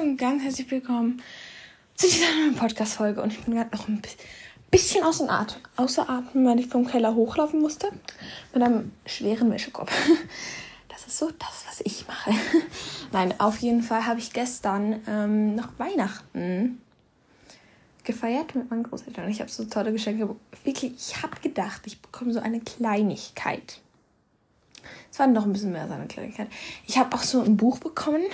Und ganz herzlich willkommen zu dieser neuen Podcast-Folge. Und ich bin gerade noch ein bisschen außer Atem, außer Atem, weil ich vom Keller hochlaufen musste. Mit einem schweren Wäschekorb. Das ist so das, was ich mache. Nein, auf jeden Fall habe ich gestern ähm, noch Weihnachten gefeiert mit meinen Großeltern. Ich habe so tolle Geschenke. Wirklich, ich habe gedacht, ich bekomme so eine Kleinigkeit. Es war noch ein bisschen mehr als eine Kleinigkeit. Ich habe auch so ein Buch bekommen.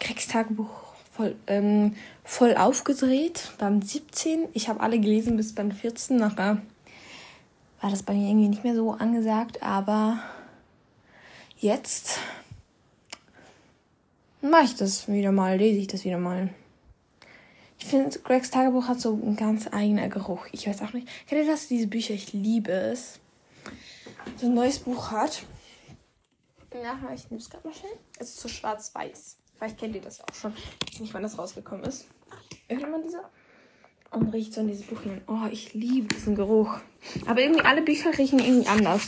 Kriegstagebuch voll, ähm, voll aufgedreht. Beim 17. Ich habe alle gelesen bis beim 14. Nachher war das bei mir irgendwie nicht mehr so angesagt. Aber jetzt mache ich das wieder mal, lese ich das wieder mal. Ich finde, Gregs Tagebuch hat so einen ganz eigenen Geruch. Ich weiß auch nicht. Kennt ihr das? Diese Bücher, ich liebe es. So ein neues Buch hat. Nachher, ich nehme es gerade mal schnell. Es ist so schwarz-weiß. Vielleicht kennt ihr das auch schon. Ich weiß nicht, wann das rausgekommen ist. Irgendwann dieser. Und riecht so in dieses Buch hinein. Oh, ich liebe diesen Geruch. Aber irgendwie alle Bücher riechen irgendwie anders.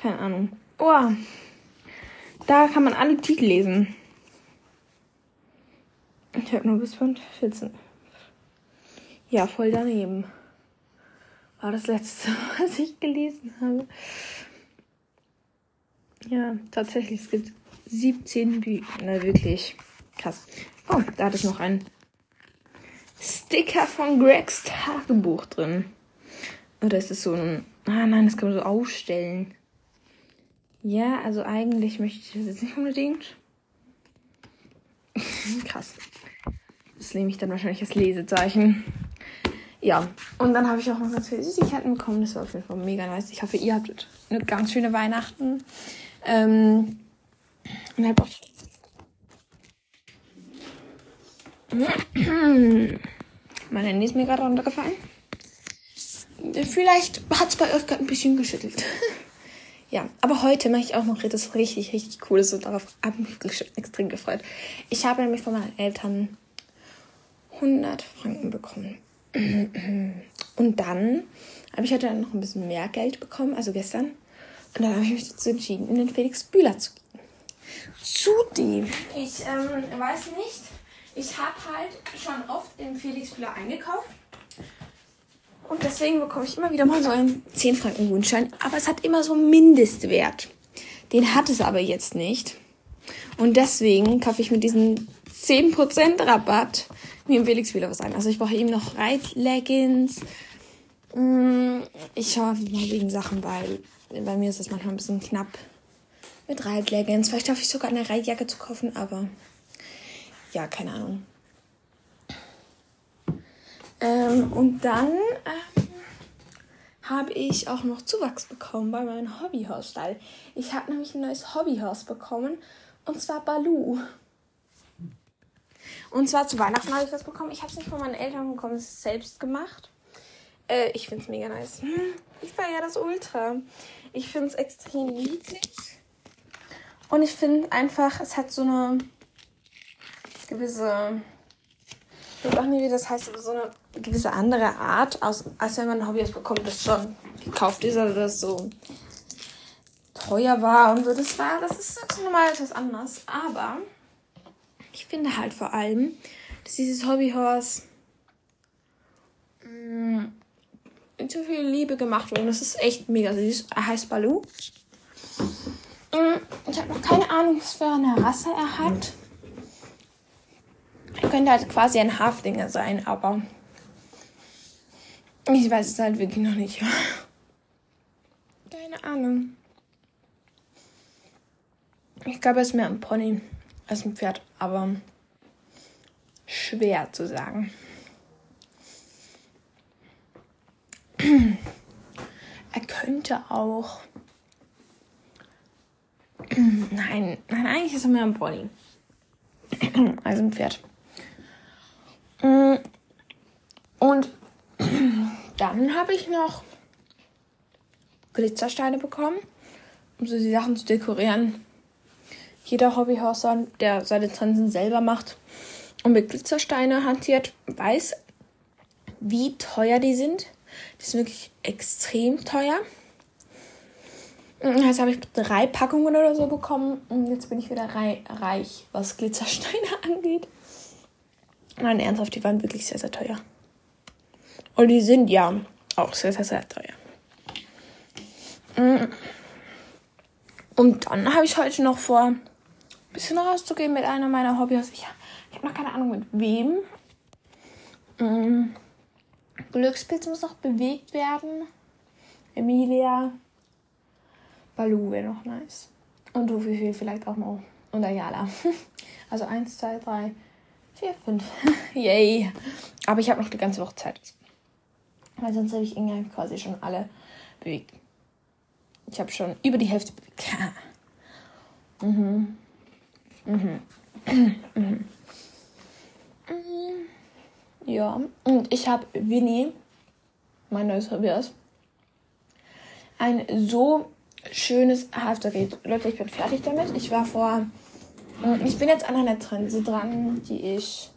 Keine Ahnung. Oh, da kann man alle Titel lesen. Ich habe nur bis Band 14. Ja, voll daneben. War das letzte, was ich gelesen habe. Ja, tatsächlich, es gibt 17 Bücher. Na, wirklich. Krass. Oh, da hat es noch ein Sticker von Gregs Tagebuch drin. Oder ist es so ein. Ah, nein, das kann man so aufstellen. Ja, also eigentlich möchte ich das jetzt nicht unbedingt. Krass. Das nehme ich dann wahrscheinlich als Lesezeichen. Ja, und dann habe ich auch noch ganz viele Süßigkeiten bekommen. Das war auf jeden Fall mega nice. Ich hoffe, ihr habt eine ganz schöne Weihnachten. Ähm, und halt auch. Mein Handy ist mir gerade runtergefallen. Vielleicht hat es bei euch gerade ein bisschen geschüttelt. ja, aber heute mache ich auch noch etwas richtig, richtig Cooles und darauf habe ich mich extrem gefreut. Ich habe nämlich von meinen Eltern 100 Franken bekommen. Und dann habe ich heute noch ein bisschen mehr Geld bekommen, also gestern. Und dann habe ich mich dazu entschieden, in den Felix Bühler zu gehen. Zudem, ich ähm, weiß nicht, ich habe halt schon oft im Felix Bühler eingekauft. Und deswegen bekomme ich immer wieder mal so einen 10 Franken Gutschein. Aber es hat immer so einen Mindestwert. Den hat es aber jetzt nicht. Und deswegen kaufe ich mit diesem 10% Rabatt mir im Felix wieder was ein. Also ich brauche eben noch Reitleggings. Mm, ich schaue mal wegen Sachen, weil bei mir ist das manchmal ein bisschen knapp mit Reitleggings. Vielleicht darf ich sogar eine Reitjacke zu kaufen, aber ja, keine Ahnung. Ähm, und dann ähm, habe ich auch noch Zuwachs bekommen bei meinem Hobbyhausstall. Ich habe nämlich ein neues Hobbyhaus bekommen und zwar Balu. Und zwar zu Weihnachten habe ich das bekommen. Ich habe es nicht von meinen Eltern bekommen, es ist selbst gemacht. Äh, ich finde es mega nice. Hm, ich feiere das Ultra. Ich finde es extrem niedlich. Und ich finde einfach, es hat so eine gewisse, ich weiß auch nicht, wie das heißt, aber so eine gewisse andere Art, aus, als wenn man ein Hobbyhaus bekommt, das schon gekauft ist, also das so teuer war und so. Das war, das ist normal etwas anders. Aber ich finde halt vor allem, dass dieses Hobbyhorse mh, mit so viel Liebe gemacht wurde. Das ist echt mega süß. Er heißt Balu. Ich habe noch keine Ahnung, was für eine Rasse er hat. Er könnte halt quasi ein Haflinger sein, aber ich weiß es halt wirklich noch nicht. Keine Ahnung. Ich glaube, er ist mehr ein Pony als ein Pferd, aber schwer zu sagen. Er könnte auch. Nein, nein, eigentlich ist er mehr ein Pony. Also ein Pferd. Und dann habe ich noch Glitzersteine bekommen, um so die Sachen zu dekorieren. Jeder Hobbyhorser, der seine Trensen selber macht und mit Glitzersteine hantiert, weiß, wie teuer die sind. Die sind wirklich extrem teuer. Jetzt habe ich drei Packungen oder so bekommen und jetzt bin ich wieder reich, was Glitzersteine angeht. Nein, ernsthaft, die waren wirklich sehr, sehr teuer. Und die sind ja auch sehr, sehr, sehr teuer. Mm. Und dann habe ich heute noch vor, ein bisschen rauszugehen mit einer meiner Hobbys. Ich, habe noch keine Ahnung mit wem. Glückspilz muss noch bewegt werden. Emilia. Balu wäre noch nice. Und Rufi vielleicht auch noch. Und Ayala. Also 1, 2, 3, 4, 5. Yay. Aber ich habe noch die ganze Woche Zeit. Weil sonst habe ich irgendwie quasi schon alle bewegt. Ich habe schon über die Hälfte bewegt. mhm. Mhm. mhm. Ja, und ich habe Winnie, mein neues ist, ein so schönes Halftergerät. Leute, ich bin fertig damit. Ich war vor. Ich bin jetzt an einer Trense dran, die ich.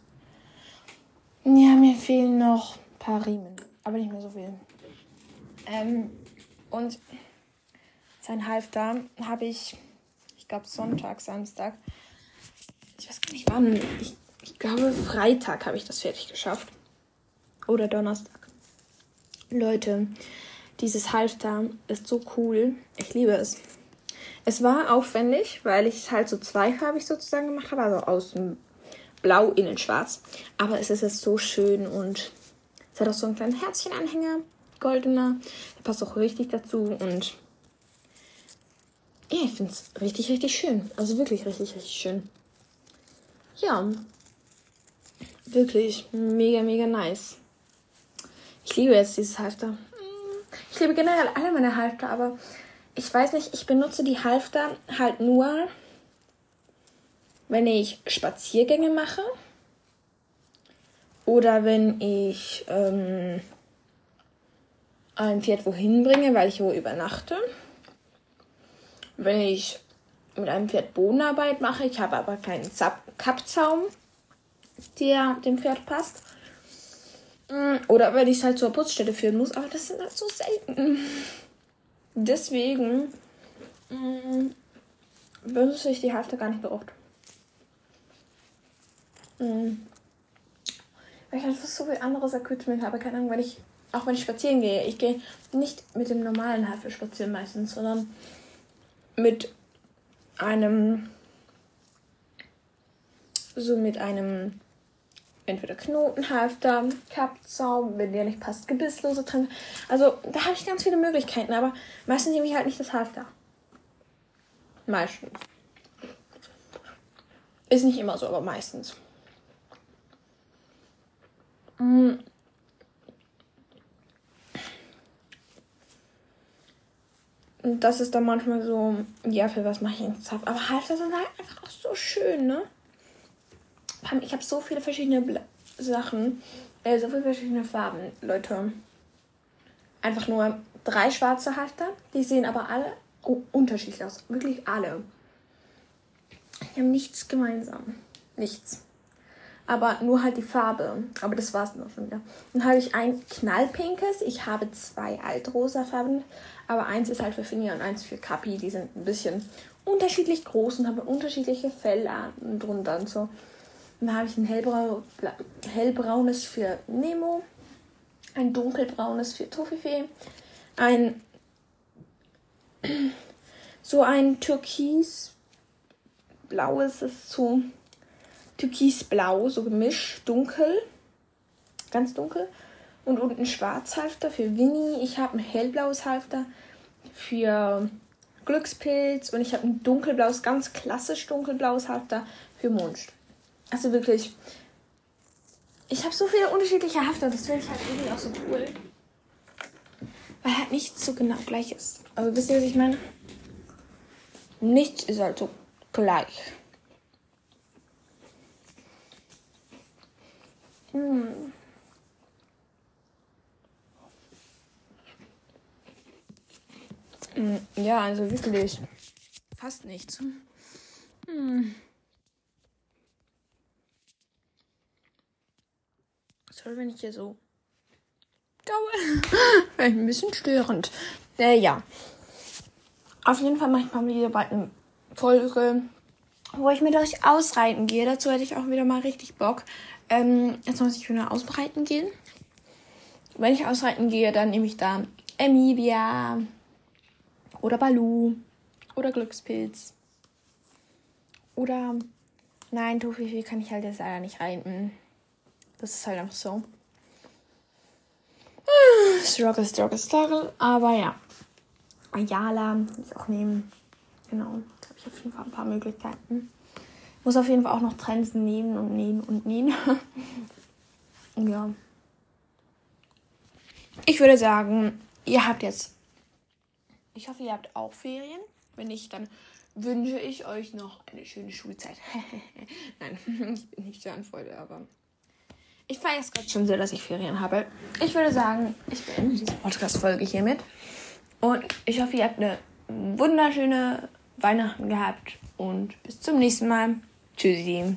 Ja, mir fehlen noch ein paar Riemen. Aber nicht mehr so viel. Ähm, und sein Halfter habe ich, ich glaube, Sonntag, Samstag. Ich weiß gar nicht wann. Ich ich glaube, Freitag habe ich das fertig geschafft. Oder Donnerstag. Leute, dieses Halfter ist so cool. Ich liebe es. Es war aufwendig, weil ich es halt so zweifarbig sozusagen gemacht habe. Also außen blau, innen schwarz. Aber es ist jetzt so schön und es hat auch so einen kleinen Herzchenanhänger. Goldener. Der passt auch richtig dazu und ja, ich finde es richtig, richtig schön. Also wirklich richtig, richtig schön. Ja, Wirklich mega, mega nice. Ich liebe jetzt dieses Halfter. Ich liebe generell alle meine Halfter, aber ich weiß nicht, ich benutze die Halfter halt nur, wenn ich Spaziergänge mache oder wenn ich ähm, ein Pferd wohin bringe, weil ich wo übernachte. Wenn ich mit einem Pferd Bodenarbeit mache, ich habe aber keinen Kappzaum der dem Pferd passt. Mm, oder wenn ich es halt zur Putzstätte führen muss, aber das sind halt so selten. Deswegen mm, benutze ich die Hälfte gar nicht mehr oft. Mm. Weil ich einfach so viel anderes Equipment habe. Keine Ahnung, wenn ich, auch wenn ich spazieren gehe, ich gehe nicht mit dem normalen Hafer spazieren meistens, sondern mit einem, so mit einem entweder Knotenhalfter, Kappzaum, wenn der nicht passt, gebisslose Tränke. Also da habe ich ganz viele Möglichkeiten, aber meistens nehme ich halt nicht das Halfter. Meistens. Ist nicht immer so, aber meistens. Mm. Und das ist dann manchmal so, ja, für was mache ich jetzt Aber Halfter sind halt einfach auch so schön, ne? Ich habe so viele verschiedene Bla Sachen, äh, so viele verschiedene Farben, Leute. Einfach nur drei schwarze Halfter. Die sehen aber alle unterschiedlich aus. Wirklich alle. Die haben nichts gemeinsam. Nichts. Aber nur halt die Farbe. Aber das war es noch schon wieder. Dann habe ich ein knallpinkes. Ich habe zwei altrosa Farben. Aber eins ist halt für Finja und eins für Kapi. Die sind ein bisschen unterschiedlich groß und haben unterschiedliche Fellarten drunter und so. Dann habe ich ein hellbrau, hellbraunes für Nemo, ein dunkelbraunes für Tofife, ein so ein türkisblaues ist so türkisblau, so gemischt, dunkel, ganz dunkel. Und unten Schwarzhalfter für Winnie. Ich habe ein hellblaues Halfter für Glückspilz und ich habe ein dunkelblaues, ganz klassisch dunkelblaues Halfter für Mondstein. Also wirklich. Ich habe so viele unterschiedliche Hafter, das finde ich halt irgendwie auch so cool. Weil halt nichts so genau gleich ist. Aber wisst ihr, was ich meine? Nichts ist halt so gleich. Hm. hm ja, also wirklich. Fast nichts. Hm. Sorry, wenn ich hier so gaue. ein bisschen störend. Äh, ja. Auf jeden Fall mache ich mal wieder bald eine Folge, wo ich mit euch ausreiten gehe. Dazu hätte ich auch wieder mal richtig Bock. Ähm, jetzt muss ich wieder ausbreiten gehen. Wenn ich ausreiten gehe, dann nehme ich da Emilia oder Balu oder Glückspilz oder nein, Tofifi kann ich halt jetzt leider nicht reiten. Das ist halt einfach so. Struggle, struggle, struggle. Aber ja. Ayala ich auch nehmen. Genau. Da habe ich auf jeden Fall ein paar Möglichkeiten. Muss auf jeden Fall auch noch Trensen nähen und nähen und nähen. ja. Ich würde sagen, ihr habt jetzt. Ich hoffe, ihr habt auch Ferien. Wenn nicht, dann wünsche ich euch noch eine schöne Schulzeit. Nein, ich bin nicht so an aber ich feiere es gerade schon sehr, dass ich Ferien habe. Ich würde sagen, ich beende diese Podcast-Folge hiermit. Und ich hoffe, ihr habt eine wunderschöne Weihnachten gehabt. Und bis zum nächsten Mal. Tschüssi.